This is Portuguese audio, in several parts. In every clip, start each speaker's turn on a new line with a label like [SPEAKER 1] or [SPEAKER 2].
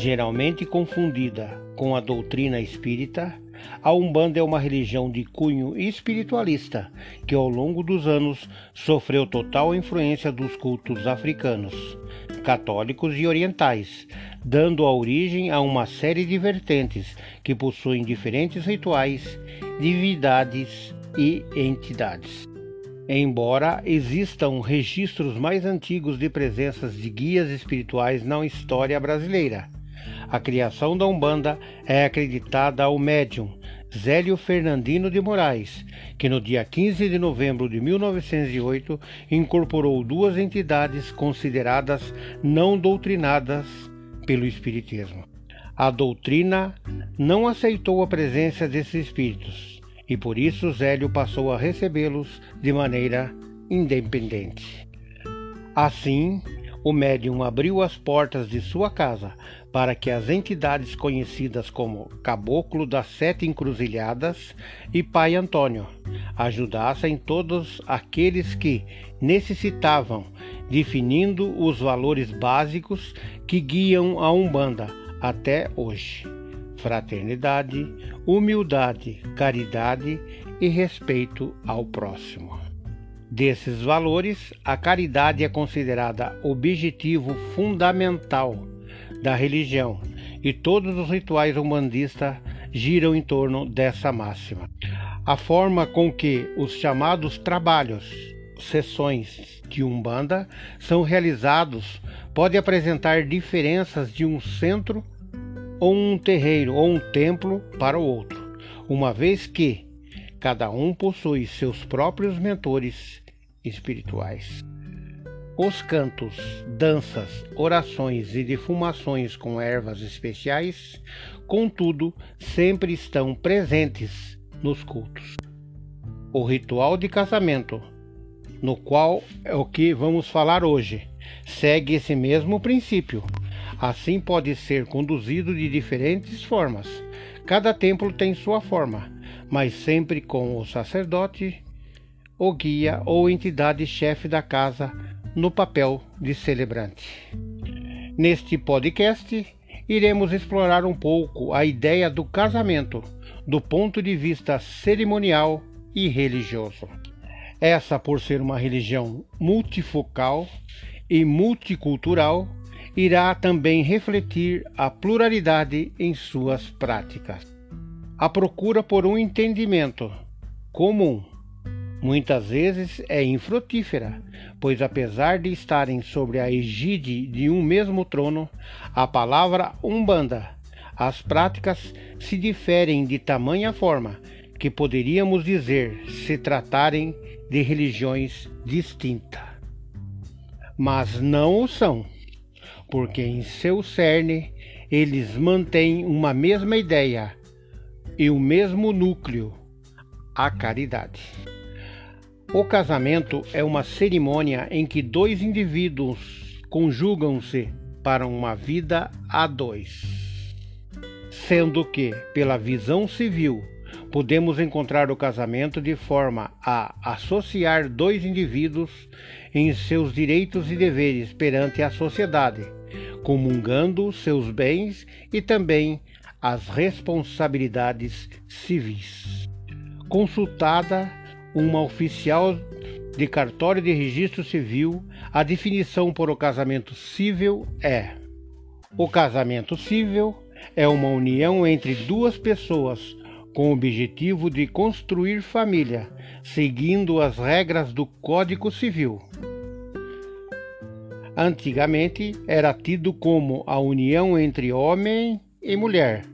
[SPEAKER 1] Geralmente confundida com a doutrina espírita, a Umbanda é uma religião de cunho espiritualista que, ao longo dos anos, sofreu total influência dos cultos africanos, católicos e orientais, dando a origem a uma série de vertentes que possuem diferentes rituais, divindades e entidades. Embora existam registros mais antigos de presenças de guias espirituais na história brasileira, a criação da Umbanda é acreditada ao médium Zélio Fernandino de Moraes, que no dia 15 de novembro de 1908 incorporou duas entidades consideradas não doutrinadas pelo Espiritismo. A doutrina não aceitou a presença desses espíritos e por isso Zélio passou a recebê-los de maneira independente. Assim, o médium abriu as portas de sua casa para que as entidades conhecidas como Caboclo das Sete Encruzilhadas e Pai Antônio ajudassem todos aqueles que necessitavam, definindo os valores básicos que guiam a Umbanda até hoje fraternidade, humildade, caridade e respeito ao próximo. Desses valores, a caridade é considerada objetivo fundamental da religião e todos os rituais umbandistas giram em torno dessa máxima. A forma com que os chamados trabalhos, sessões de Umbanda são realizados pode apresentar diferenças de um centro ou um terreiro ou um templo para o outro, uma vez que cada um possui seus próprios mentores espirituais. Os cantos, danças, orações e defumações com ervas especiais, contudo, sempre estão presentes nos cultos. O ritual de casamento, no qual é o que vamos falar hoje, segue esse mesmo princípio Assim pode ser conduzido de diferentes formas. Cada templo tem sua forma, mas sempre com o sacerdote, o guia ou entidade chefe da casa no papel de celebrante. Neste podcast, iremos explorar um pouco a ideia do casamento do ponto de vista cerimonial e religioso. Essa, por ser uma religião multifocal e multicultural, irá também refletir a pluralidade em suas práticas. A procura por um entendimento comum muitas vezes é infrutífera, pois apesar de estarem sobre a egide de um mesmo trono, a palavra Umbanda, as práticas se diferem de tamanha forma que poderíamos dizer se tratarem de religiões distintas. Mas não o são porque em seu cerne eles mantêm uma mesma ideia e o mesmo núcleo, a caridade. O casamento é uma cerimônia em que dois indivíduos conjugam-se para uma vida a dois. Sendo que, pela visão civil, podemos encontrar o casamento de forma a associar dois indivíduos em seus direitos e deveres perante a sociedade, comungando seus bens e também as responsabilidades civis. Consultada uma oficial de cartório de registro civil, a definição para o casamento civil é: o casamento civil é uma união entre duas pessoas com o objetivo de construir família, seguindo as regras do Código Civil. Antigamente era tido como a união entre homem e mulher,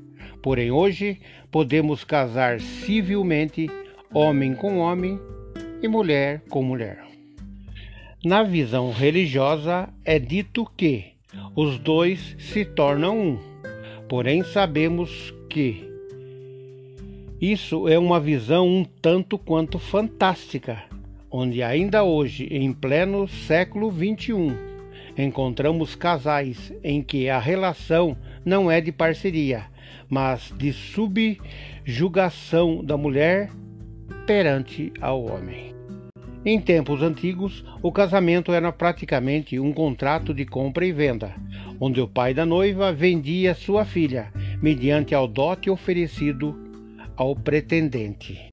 [SPEAKER 1] porém hoje podemos casar civilmente homem com homem e mulher com mulher. Na visão religiosa é dito que os dois se tornam um, porém sabemos que isso é uma visão um tanto quanto fantástica, onde ainda hoje, em pleno século XXI, encontramos casais em que a relação não é de parceria, mas de subjugação da mulher perante ao homem. Em tempos antigos, o casamento era praticamente um contrato de compra e venda, onde o pai da noiva vendia sua filha, mediante ao dote oferecido ao pretendente.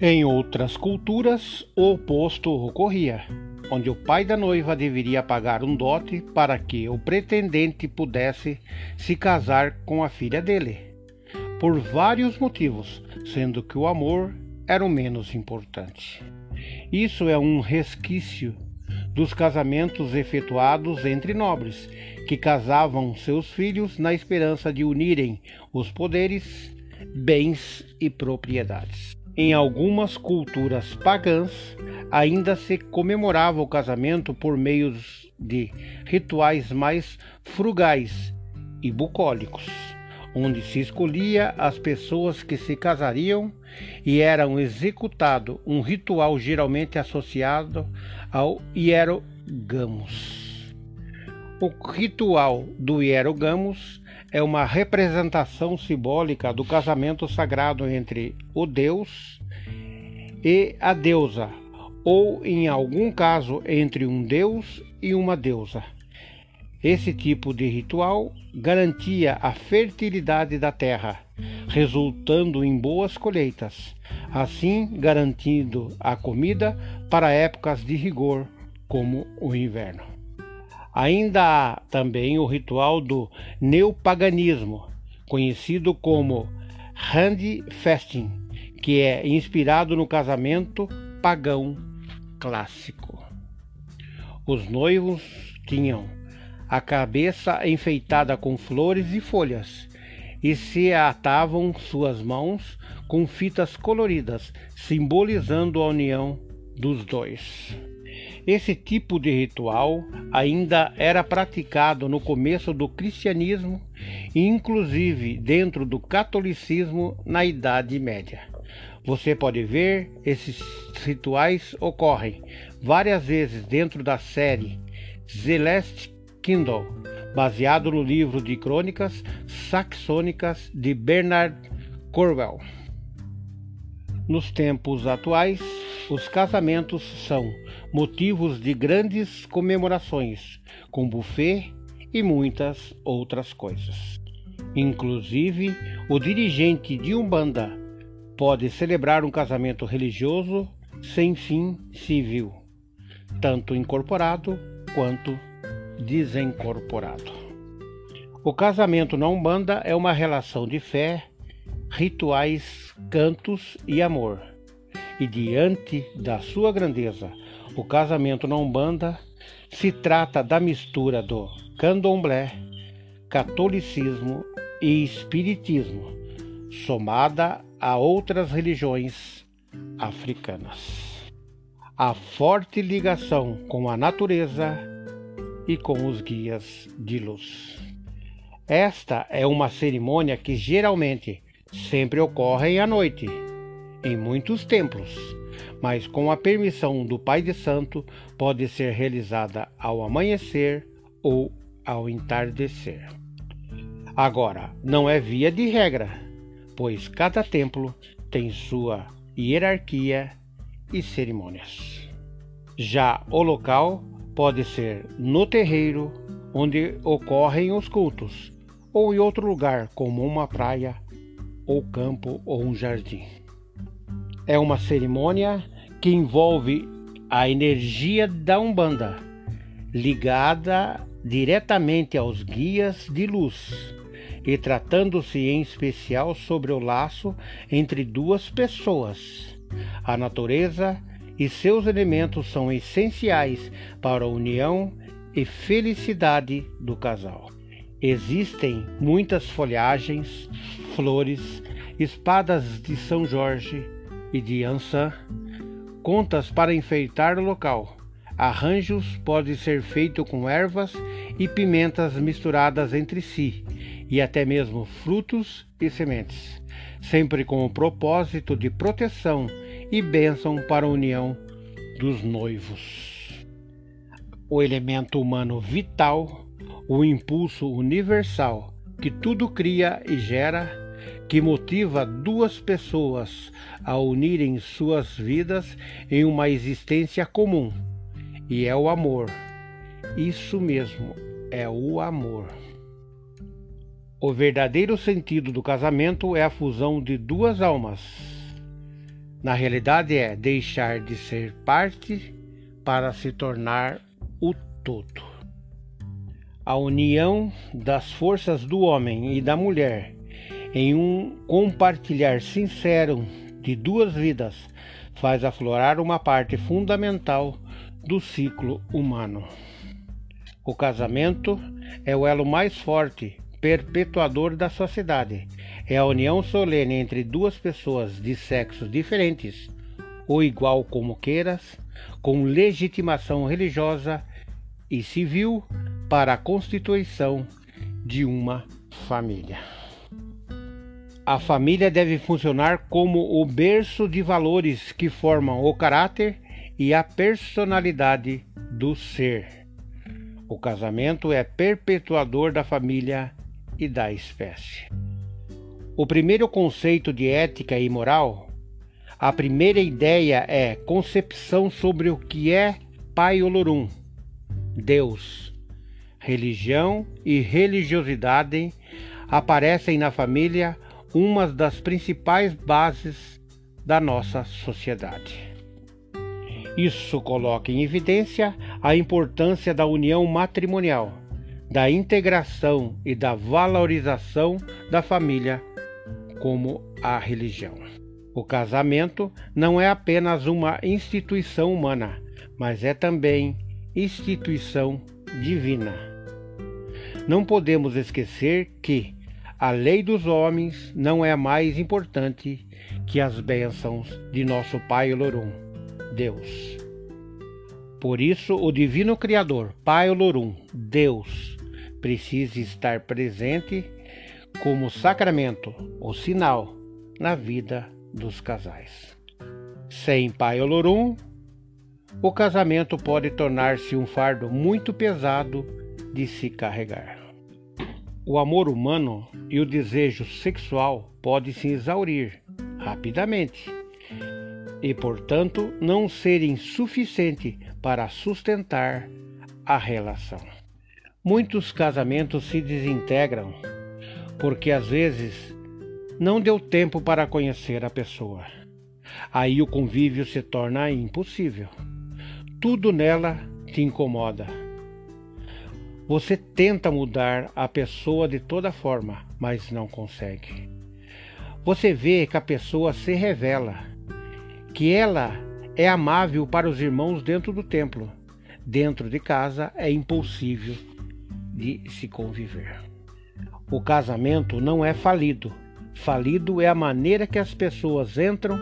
[SPEAKER 1] Em outras culturas, o oposto ocorria, onde o pai da noiva deveria pagar um dote para que o pretendente pudesse se casar com a filha dele, por vários motivos, sendo que o amor era o menos importante. Isso é um resquício dos casamentos efetuados entre nobres, que casavam seus filhos na esperança de unirem os poderes, bens e propriedades. Em algumas culturas pagãs, ainda se comemorava o casamento por meio de rituais mais frugais e bucólicos onde se escolhia as pessoas que se casariam e eram executado um ritual geralmente associado ao hierogamos. O ritual do hierogamos é uma representação simbólica do casamento sagrado entre o deus e a deusa, ou em algum caso entre um deus e uma deusa. Esse tipo de ritual garantia a fertilidade da terra, resultando em boas colheitas, assim garantindo a comida para épocas de rigor, como o inverno. Ainda há também o ritual do neopaganismo, conhecido como Handfasting, que é inspirado no casamento pagão clássico. Os noivos tinham a cabeça enfeitada com flores e folhas, e se atavam suas mãos com fitas coloridas, simbolizando a união dos dois. Esse tipo de ritual ainda era praticado no começo do cristianismo e, inclusive, dentro do catolicismo na Idade Média. Você pode ver esses rituais ocorrem várias vezes dentro da série Celeste Kindle, baseado no livro de crônicas saxônicas de Bernard Cornwell. Nos tempos atuais, os casamentos são motivos de grandes comemorações, com buffet e muitas outras coisas. Inclusive, o dirigente de Umbanda pode celebrar um casamento religioso sem fim civil, tanto incorporado quanto desencorporado. O casamento na Umbanda é uma relação de fé, rituais, cantos e amor. E diante da sua grandeza, o casamento na Umbanda se trata da mistura do candomblé, catolicismo e espiritismo, somada a outras religiões africanas. A forte ligação com a natureza e com os guias de luz. Esta é uma cerimônia que geralmente sempre ocorre à noite, em muitos templos, mas com a permissão do Pai de Santo pode ser realizada ao amanhecer ou ao entardecer. Agora, não é via de regra, pois cada templo tem sua hierarquia e cerimônias. Já o local Pode ser no terreiro, onde ocorrem os cultos, ou em outro lugar, como uma praia, ou campo, ou um jardim. É uma cerimônia que envolve a energia da Umbanda, ligada diretamente aos guias de luz, e tratando-se em especial sobre o laço entre duas pessoas. A natureza e seus elementos são essenciais para a união e felicidade do casal. Existem muitas folhagens, flores, espadas de São Jorge e de Ançã, contas para enfeitar o local. Arranjos podem ser feitos com ervas e pimentas misturadas entre si, e até mesmo frutos e sementes, sempre com o propósito de proteção e bênção para a união dos noivos. O elemento humano vital, o impulso universal que tudo cria e gera, que motiva duas pessoas a unirem suas vidas em uma existência comum, e é o amor. Isso mesmo, é o amor. O verdadeiro sentido do casamento é a fusão de duas almas. Na realidade, é deixar de ser parte para se tornar o todo. A união das forças do homem e da mulher em um compartilhar sincero de duas vidas faz aflorar uma parte fundamental do ciclo humano. O casamento é o elo mais forte perpetuador da sociedade. É a união solene entre duas pessoas de sexos diferentes, ou igual como queiras, com legitimação religiosa e civil para a constituição de uma família. A família deve funcionar como o berço de valores que formam o caráter e a personalidade do ser. O casamento é perpetuador da família e da espécie. O primeiro conceito de ética e moral, a primeira ideia é concepção sobre o que é Pai Olorum, Deus. Religião e religiosidade aparecem na família uma das principais bases da nossa sociedade. Isso coloca em evidência a importância da união matrimonial da integração e da valorização da família como a religião. O casamento não é apenas uma instituição humana, mas é também instituição divina. Não podemos esquecer que a lei dos homens não é mais importante que as bênçãos de nosso Pai Olorum, Deus. Por isso, o Divino Criador, Pai Olorum, Deus, precisa estar presente como sacramento ou sinal na vida dos casais. Sem Pai Olorum, o casamento pode tornar-se um fardo muito pesado de se carregar. O amor humano e o desejo sexual podem se exaurir rapidamente e, portanto, não serem suficientes para sustentar a relação. Muitos casamentos se desintegram porque às vezes não deu tempo para conhecer a pessoa. Aí o convívio se torna impossível. Tudo nela te incomoda. Você tenta mudar a pessoa de toda forma, mas não consegue. Você vê que a pessoa se revela, que ela é amável para os irmãos dentro do templo. Dentro de casa é impossível de se conviver. O casamento não é falido. Falido é a maneira que as pessoas entram,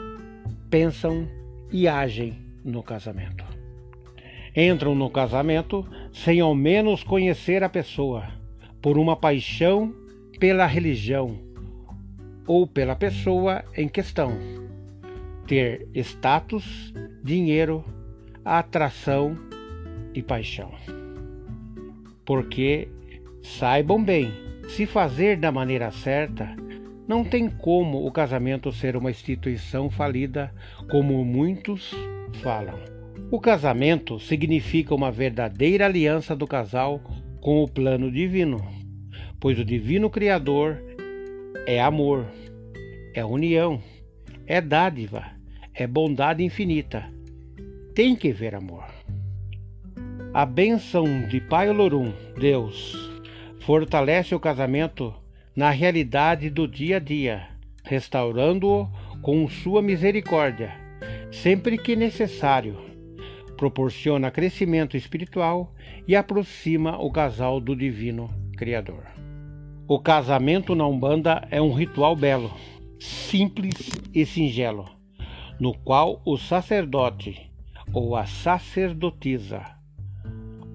[SPEAKER 1] pensam e agem no casamento. Entram no casamento sem ao menos conhecer a pessoa, por uma paixão pela religião ou pela pessoa em questão. Ter status, dinheiro, atração e paixão porque saibam bem, se fazer da maneira certa, não tem como o casamento ser uma instituição falida, como muitos falam. O casamento significa uma verdadeira aliança do casal com o plano divino, pois o divino Criador é amor, é união, é dádiva, é bondade infinita. Tem que ver amor. A bênção de Pai Olorum, Deus, fortalece o casamento na realidade do dia a dia, restaurando-o com sua misericórdia, sempre que necessário. Proporciona crescimento espiritual e aproxima o casal do Divino Criador. O casamento na Umbanda é um ritual belo, simples e singelo, no qual o sacerdote ou a sacerdotisa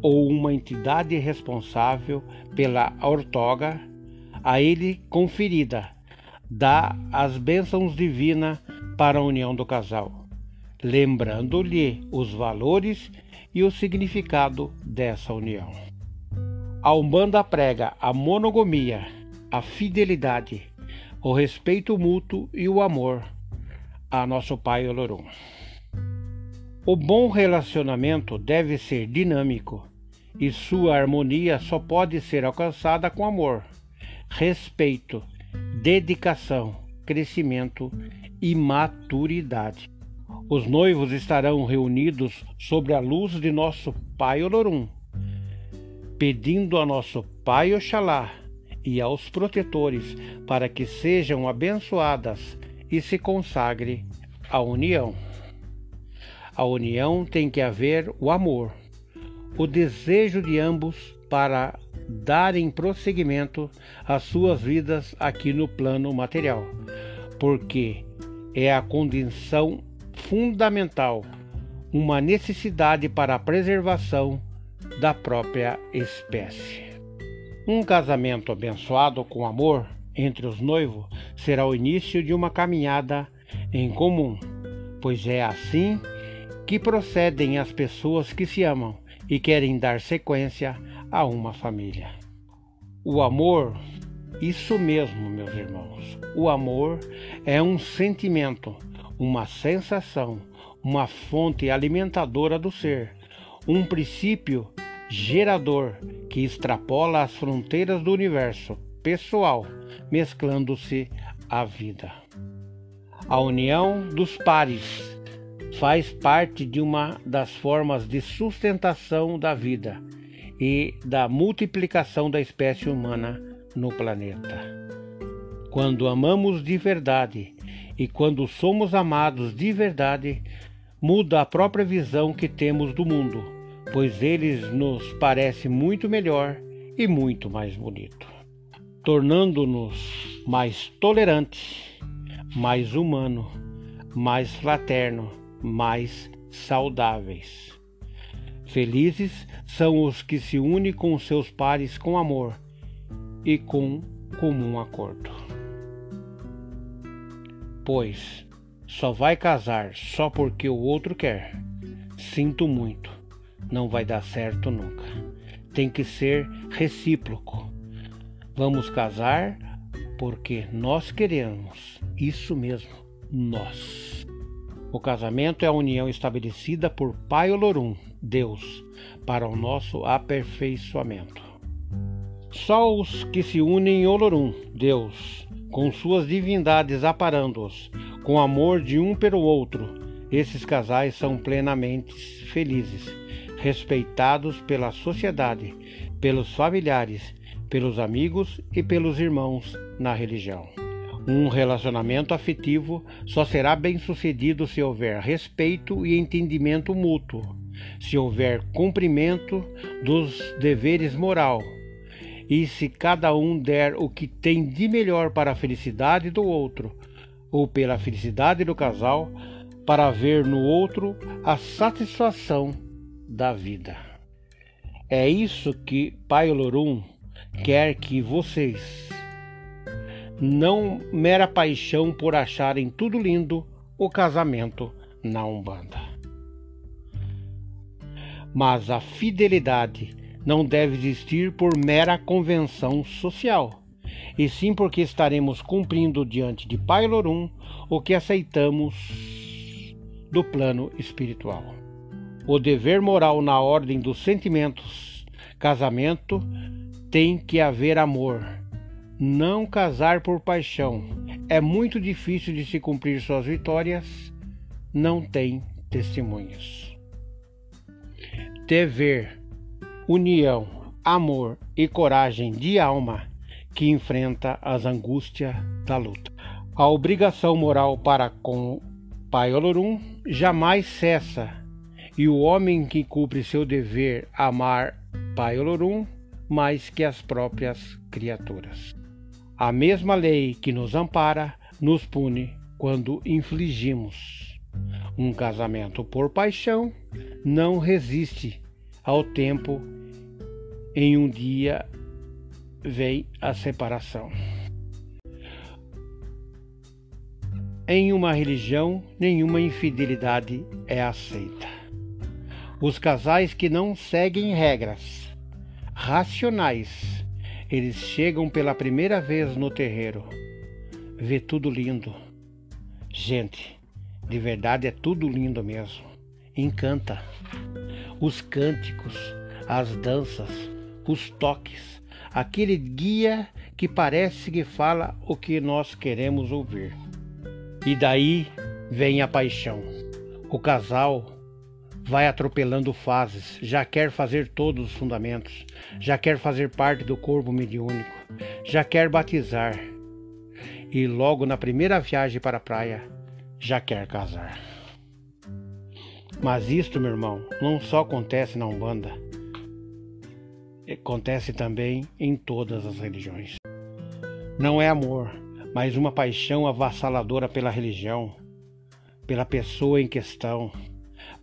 [SPEAKER 1] ou uma entidade responsável pela ortoga a ele conferida dá as bênçãos divinas para a união do casal, lembrando-lhe os valores e o significado dessa união. A Umbanda prega a monogamia, a fidelidade, o respeito mútuo e o amor a nosso Pai Olorum. O bom relacionamento deve ser dinâmico e sua harmonia só pode ser alcançada com amor, respeito dedicação, crescimento e maturidade. Os noivos estarão reunidos sobre a luz de nosso Pai Olorum, pedindo a nosso Pai Oxalá e aos protetores para que sejam abençoadas e se consagre a união. A união tem que haver o amor, o desejo de ambos para darem prosseguimento às suas vidas aqui no plano material, porque é a condição fundamental, uma necessidade para a preservação da própria espécie. Um casamento abençoado com amor entre os noivos será o início de uma caminhada em comum, pois é assim que procedem as pessoas que se amam e querem dar sequência a uma família. O amor, isso mesmo, meus irmãos, o amor é um sentimento, uma sensação, uma fonte alimentadora do ser, um princípio gerador que extrapola as fronteiras do universo pessoal, mesclando-se à vida. A união dos pares faz parte de uma das formas de sustentação da vida e da multiplicação da espécie humana no planeta. Quando amamos de verdade e quando somos amados de verdade, muda a própria visão que temos do mundo, pois ele nos parece muito melhor e muito mais bonito, tornando-nos mais tolerantes, mais humano, mais fraterno, mais saudáveis. Felizes são os que se unem com seus pares com amor e com comum acordo. Pois só vai casar só porque o outro quer. Sinto muito, não vai dar certo nunca. Tem que ser recíproco. Vamos casar porque nós queremos. Isso mesmo, nós. O casamento é a união estabelecida por Pai Olorum, Deus, para o nosso aperfeiçoamento. Só os que se unem em Olorum, Deus, com suas divindades aparando-os, com amor de um pelo outro, esses casais são plenamente felizes, respeitados pela sociedade, pelos familiares, pelos amigos e pelos irmãos na religião. Um relacionamento afetivo só será bem-sucedido se houver respeito e entendimento mútuo se houver cumprimento dos deveres moral e se cada um der o que tem de melhor para a felicidade do outro ou pela felicidade do casal, para ver no outro a satisfação da vida. É isso que Pai Olorum quer que vocês, não mera paixão por acharem tudo lindo, o casamento na Umbanda. Mas a fidelidade não deve existir por mera convenção social, e sim porque estaremos cumprindo diante de Pai Lorum o que aceitamos do plano espiritual. O dever moral na ordem dos sentimentos, casamento, tem que haver amor. Não casar por paixão. É muito difícil de se cumprir suas vitórias. Não tem testemunhos dever, união, amor e coragem de alma que enfrenta as angústias da luta. A obrigação moral para com Pai Olorum jamais cessa, e o homem que cumpre seu dever amar Pai Olorum mais que as próprias criaturas. A mesma lei que nos ampara nos pune quando infligimos. Um casamento por paixão não resiste ao tempo. Em um dia vem a separação. Em uma religião, nenhuma infidelidade é aceita. Os casais que não seguem regras racionais, eles chegam pela primeira vez no terreiro, vê tudo lindo. Gente, de verdade é tudo lindo mesmo. Encanta. Os cânticos, as danças, os toques, aquele guia que parece que fala o que nós queremos ouvir. E daí vem a paixão. O casal vai atropelando fases, já quer fazer todos os fundamentos, já quer fazer parte do corpo mediúnico, já quer batizar. E logo na primeira viagem para a praia, já quer casar. Mas isto, meu irmão, não só acontece na Umbanda, acontece também em todas as religiões. Não é amor, mas uma paixão avassaladora pela religião, pela pessoa em questão.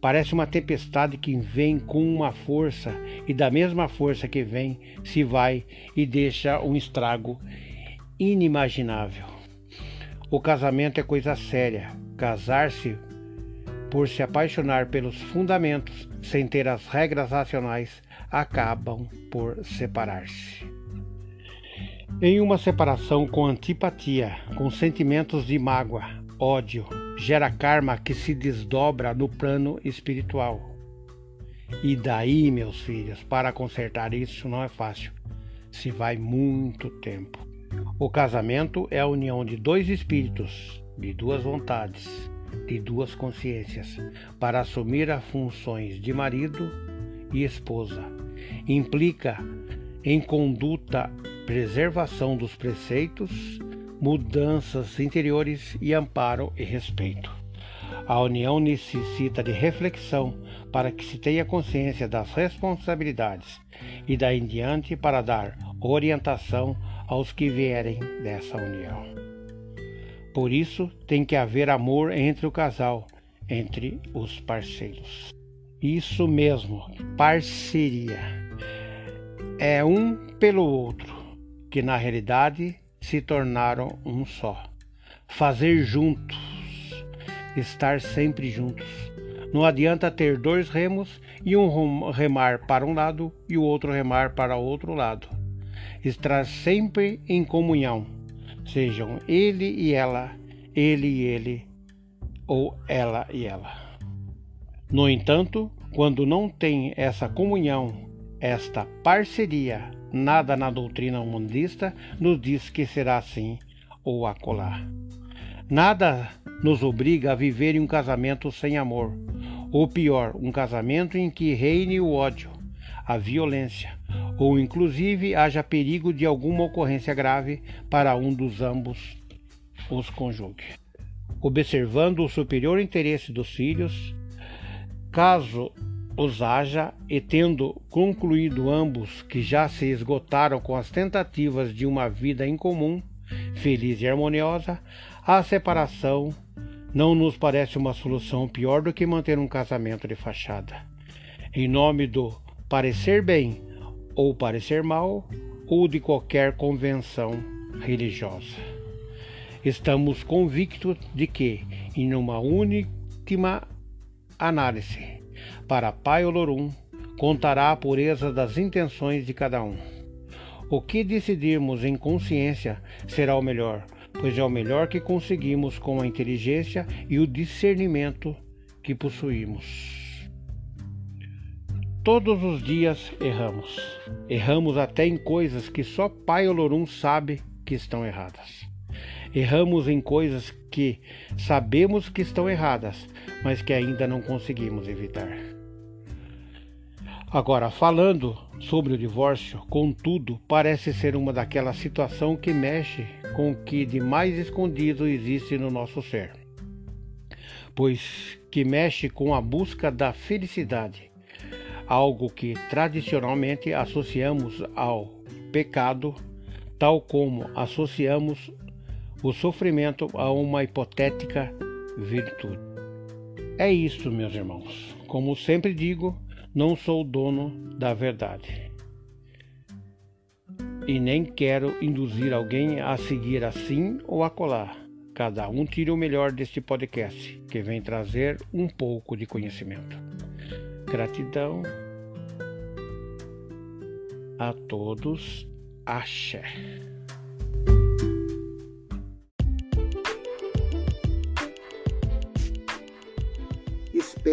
[SPEAKER 1] Parece uma tempestade que vem com uma força e da mesma força que vem se vai e deixa um estrago inimaginável. O casamento é coisa séria. Casar-se por se apaixonar pelos fundamentos sem ter as regras racionais, acabam por separar-se. Em uma separação com antipatia, com sentimentos de mágoa, ódio, gera karma que se desdobra no plano espiritual. E daí, meus filhos, para consertar isso não é fácil. Se vai muito tempo. O casamento é a união de dois espíritos, de duas vontades, de duas consciências para assumir as funções de marido e esposa. Implica em conduta preservação dos preceitos, mudanças interiores e amparo e respeito. A união necessita de reflexão para que se tenha consciência das responsabilidades e daí em diante para dar orientação aos que vierem dessa união. Por isso, tem que haver amor entre o casal, entre os parceiros. Isso mesmo, parceria. É um pelo outro, que na realidade se tornaram um só. Fazer juntos, estar sempre juntos. Não adianta ter dois remos e um remar para um lado e o outro remar para o outro lado. Estar sempre em comunhão sejam ele e ela, ele e ele, ou ela e ela. No entanto, quando não tem essa comunhão, esta parceria, nada na doutrina humanista nos diz que será assim ou acolá. Nada nos obriga a viver em um casamento sem amor, ou pior, um casamento em que reine o ódio, a violência, ou inclusive haja perigo de alguma ocorrência grave para um dos ambos os conjugue. Observando o superior interesse dos filhos, caso os haja, e tendo concluído ambos que já se esgotaram com as tentativas de uma vida em comum, feliz e harmoniosa, a separação não nos parece uma solução pior do que manter um casamento de fachada. Em nome do parecer bem ou parecer mal, ou de qualquer convenção religiosa. Estamos convictos de que, em uma última análise, para Pai Olorum, contará a pureza das intenções de cada um. O que decidirmos em consciência será o melhor, pois é o melhor que conseguimos com a inteligência e o discernimento que possuímos. Todos os dias erramos. Erramos até em coisas que só Pai Olorum sabe que estão erradas. Erramos em coisas que sabemos que estão erradas, mas que ainda não conseguimos evitar. Agora, falando sobre o divórcio, contudo, parece ser uma daquela situação que mexe com o que de mais escondido existe no nosso ser, pois que mexe com a busca da felicidade, algo que tradicionalmente associamos ao pecado, tal como associamos o sofrimento a uma hipotética virtude. É isso, meus irmãos. Como sempre digo, não sou dono da verdade. E nem quero induzir alguém a seguir assim ou acolá. Cada um tire o melhor deste podcast, que vem trazer um pouco de conhecimento. Gratidão a todos. Axé.